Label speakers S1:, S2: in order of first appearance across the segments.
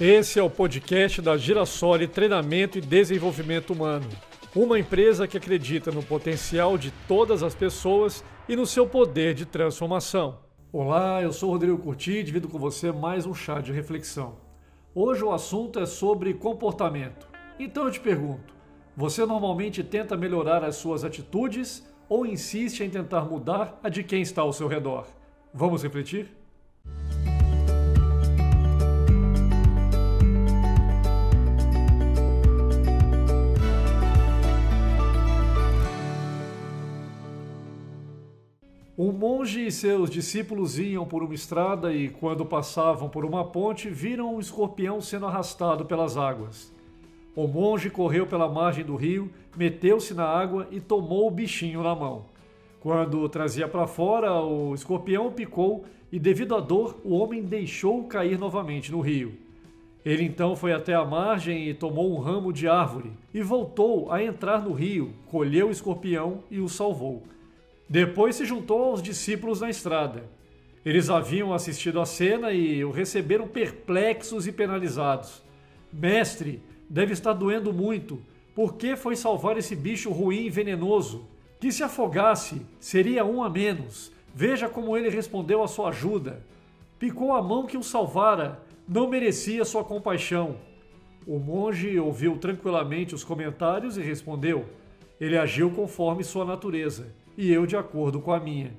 S1: Esse é o podcast da Girassoli Treinamento e Desenvolvimento Humano. Uma empresa que acredita no potencial de todas as pessoas e no seu poder de transformação. Olá, eu sou Rodrigo Curti e divido com você mais um chá de reflexão. Hoje o assunto é sobre comportamento. Então eu te pergunto: você normalmente tenta melhorar as suas atitudes ou insiste em tentar mudar a de quem está ao seu redor? Vamos refletir? Um monge e seus discípulos iam por uma estrada e, quando passavam por uma ponte, viram um escorpião sendo arrastado pelas águas. O monge correu pela margem do rio, meteu-se na água e tomou o bichinho na mão. Quando o trazia para fora, o escorpião picou e, devido à dor, o homem deixou cair novamente no rio. Ele então foi até a margem e tomou um ramo de árvore e voltou a entrar no rio, colheu o escorpião e o salvou. Depois se juntou aos discípulos na estrada. Eles haviam assistido à cena e o receberam perplexos e penalizados. Mestre, deve estar doendo muito. Por que foi salvar esse bicho ruim e venenoso? Que se afogasse, seria um a menos. Veja como ele respondeu à sua ajuda. Picou a mão que o salvara, não merecia sua compaixão. O monge ouviu tranquilamente os comentários e respondeu: Ele agiu conforme sua natureza e eu de acordo com a minha.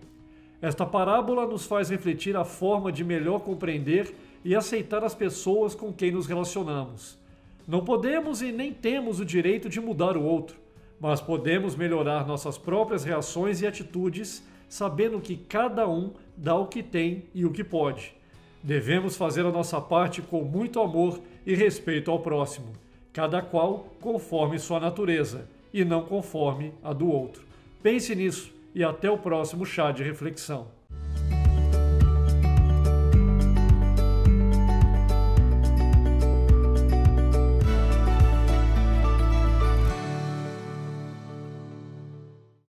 S1: Esta parábola nos faz refletir a forma de melhor compreender e aceitar as pessoas com quem nos relacionamos. Não podemos e nem temos o direito de mudar o outro, mas podemos melhorar nossas próprias reações e atitudes, sabendo que cada um dá o que tem e o que pode. Devemos fazer a nossa parte com muito amor e respeito ao próximo, cada qual conforme sua natureza e não conforme a do outro. Pense nisso e até o próximo chá de reflexão.